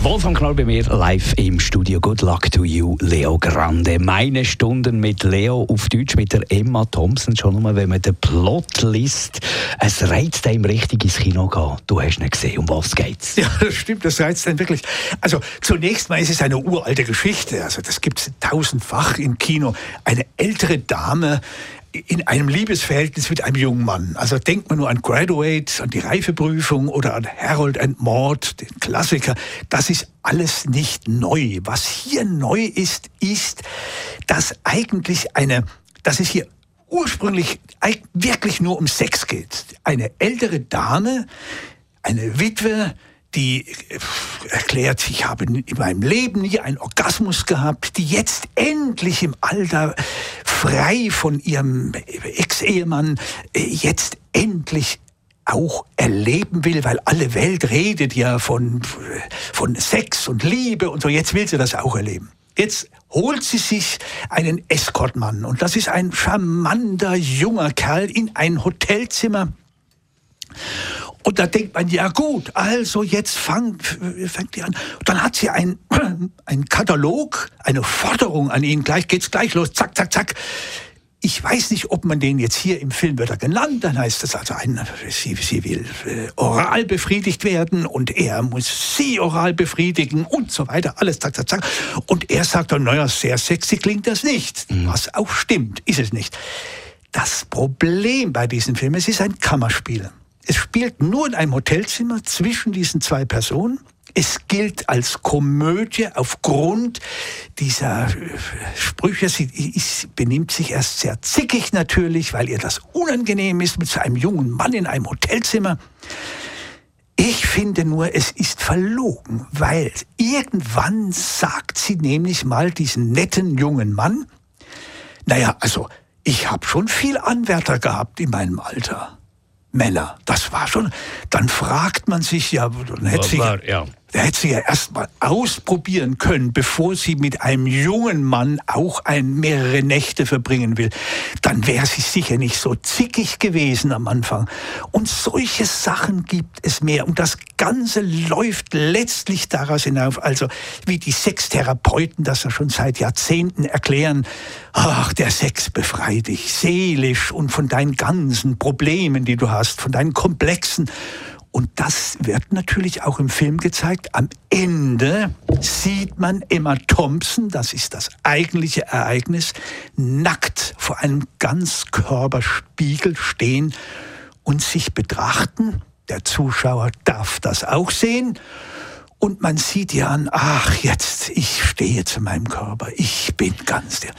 Wolfgang Knoll bei mir live im Studio. Good luck to you, Leo Grande. Meine Stunden mit Leo auf Deutsch mit der Emma Thompson. Schon nur, wenn man den Plot liest. Es reizt einem richtig ins Kino gehen. Du hast nicht gesehen, um was geht's? Ja, das stimmt, das reizt einen wirklich. Also zunächst mal ist es eine uralte Geschichte. Also das gibt es tausendfach im Kino. Eine ältere Dame in einem Liebesverhältnis mit einem jungen Mann. Also denkt man nur an Graduate, an die Reifeprüfung oder an Harold and Maud, den Klassiker. Das ist alles nicht neu. Was hier neu ist, ist, dass eigentlich eine, dass es hier ursprünglich wirklich nur um Sex geht. Eine ältere Dame, eine Witwe, die äh, erklärt, ich habe in meinem Leben nie einen Orgasmus gehabt, die jetzt endlich im Alter frei von ihrem Ex-Ehemann äh, jetzt endlich auch erleben will, weil alle Welt redet ja von, von Sex und Liebe und so. Jetzt will sie das auch erleben. Jetzt holt sie sich einen Escortmann und das ist ein charmanter junger Kerl in ein Hotelzimmer und da denkt man, ja gut, also jetzt fang, fängt die an. Und dann hat sie einen, einen Katalog, eine Forderung an ihn. Gleich geht's gleich los. Zack, zack, zack. Ich weiß nicht, ob man den jetzt hier im Film wird er genannt. Dann heißt es also, ein, sie, sie will äh, oral befriedigt werden und er muss sie oral befriedigen und so weiter. Alles zack, zack, zack. Und er sagt dann, naja, sehr sexy klingt das nicht. Mhm. Was auch stimmt, ist es nicht. Das Problem bei diesem Film, es ist ein Kammerspiel. Es spielt nur in einem Hotelzimmer zwischen diesen zwei Personen. Es gilt als Komödie aufgrund dieser äh, Sprüche. Sie benimmt sich erst sehr zickig natürlich, weil ihr das unangenehm ist mit so einem jungen Mann in einem Hotelzimmer. Ich finde nur, es ist verlogen, weil irgendwann sagt sie nämlich mal diesen netten jungen Mann, naja, also ich habe schon viel Anwärter gehabt in meinem Alter. Männer. Das war schon. Dann fragt man sich ja, dann hätte sie, ja. Da hätte sie ja erst mal ausprobieren können, bevor sie mit einem jungen Mann auch ein mehrere Nächte verbringen will. Dann wäre sie sicher nicht so zickig gewesen am Anfang. Und solche Sachen gibt es mehr. Und das Ganze läuft letztlich daraus hinauf, also wie die Sextherapeuten das ja schon seit Jahrzehnten erklären. Ach, der Sex befreit dich seelisch und von deinen ganzen Problemen, die du hast, von deinen Komplexen. Und das wird natürlich auch im Film gezeigt. Am Ende sieht man Emma Thompson, das ist das eigentliche Ereignis, nackt vor einem Ganzkörperspiegel stehen und sich betrachten. Der Zuschauer darf das auch sehen. Und man sieht ihr an, ach, jetzt, ich stehe zu meinem Körper, ich bin ganz der.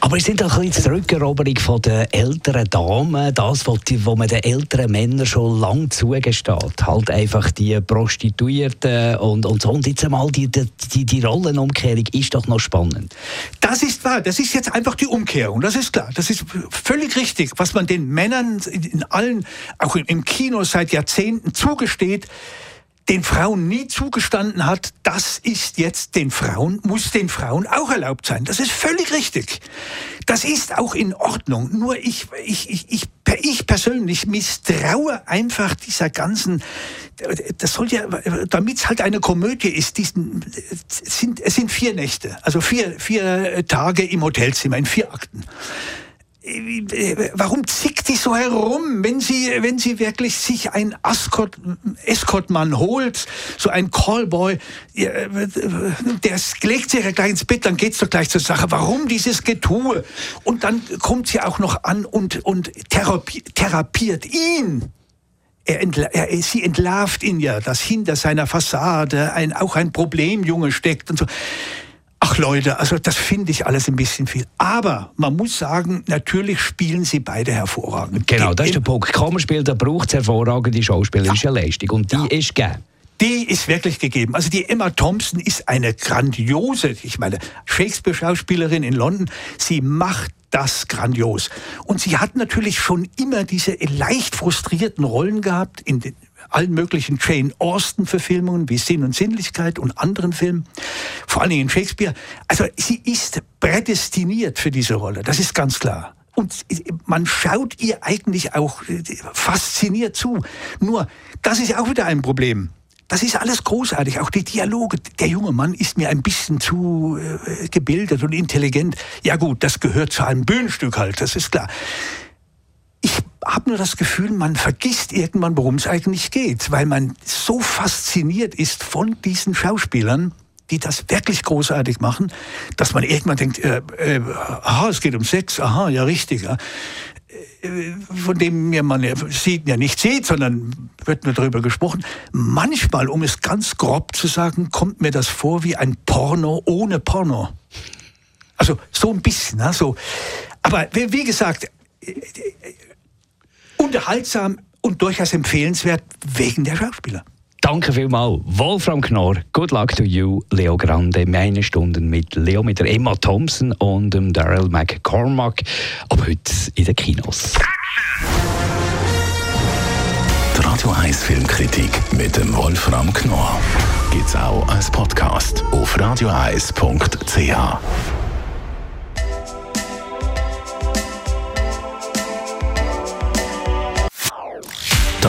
Aber es sind doch ein bisschen die Rückeroberung von den älteren Damen, das, was man den älteren Männern schon lange zugesteht. Halt einfach die Prostituierten und, und so. Und jetzt einmal die, die, die Rollenumkehrung ist doch noch spannend. Das ist wahr. Das ist jetzt einfach die Umkehrung. Das ist klar. Das ist völlig richtig, was man den Männern in allen, auch im Kino seit Jahrzehnten zugesteht den Frauen nie zugestanden hat, das ist jetzt den Frauen, muss den Frauen auch erlaubt sein. Das ist völlig richtig. Das ist auch in Ordnung. Nur ich, ich, ich, ich, ich persönlich misstraue einfach dieser ganzen, das soll ja, damit es halt eine Komödie ist, diesen, sind, es sind vier Nächte, also vier, vier Tage im Hotelzimmer in vier Akten warum zickt die so herum, wenn sie, wenn sie wirklich sich ein Escort, Escortmann holt, so ein Callboy, der legt sich ja gleich ins Bett, dann geht's doch gleich zur Sache. Warum dieses Getue? Und dann kommt sie auch noch an und, und therapi therapiert ihn. Er entla er, sie entlarvt ihn ja, dass hinter seiner Fassade ein, auch ein Problemjunge steckt und so. Ach Leute, also das finde ich alles ein bisschen viel. Aber man muss sagen, natürlich spielen sie beide hervorragend. Genau, das ist der Punkt. Kammerspiel, da braucht es hervorragende schauspielerische ja. Leistung. Und die ja. ist gegeben. die ist wirklich gegeben. Also die Emma Thompson ist eine grandiose, ich meine, Shakespeare-Schauspielerin in London. Sie macht das grandios. Und sie hat natürlich schon immer diese leicht frustrierten Rollen gehabt in den allen möglichen Jane Austen-Verfilmungen wie Sinn und Sinnlichkeit und anderen Filmen, vor Dingen in Shakespeare. Also sie ist prädestiniert für diese Rolle, das ist ganz klar. Und man schaut ihr eigentlich auch äh, fasziniert zu. Nur, das ist auch wieder ein Problem. Das ist alles großartig, auch die Dialoge. Der junge Mann ist mir ein bisschen zu äh, gebildet und intelligent. Ja gut, das gehört zu einem Bühnenstück halt, das ist klar. Ich habe nur das Gefühl, man vergisst irgendwann, worum es eigentlich geht, weil man so fasziniert ist von diesen Schauspielern, die das wirklich großartig machen, dass man irgendwann denkt, äh, äh, aha, es geht um Sex, aha, ja richtig. Ja. Äh, von dem mir man ja, sieht, ja nicht sieht, sondern wird nur darüber gesprochen. Manchmal, um es ganz grob zu sagen, kommt mir das vor wie ein Porno ohne Porno. Also so ein bisschen. Ne? So. Aber wie gesagt, äh, unterhaltsam und durchaus empfehlenswert wegen der Schauspieler. Danke vielmals. Wolfram Knorr, good luck to you, Leo Grande. Meine Stunden mit Leo, mit der Emma Thompson und dem Daryl McCormack. Ab heute in den Kinos. Die Radio 1 Filmkritik mit dem Wolfram Knorr gibt es auch als Podcast auf radioeis.ch.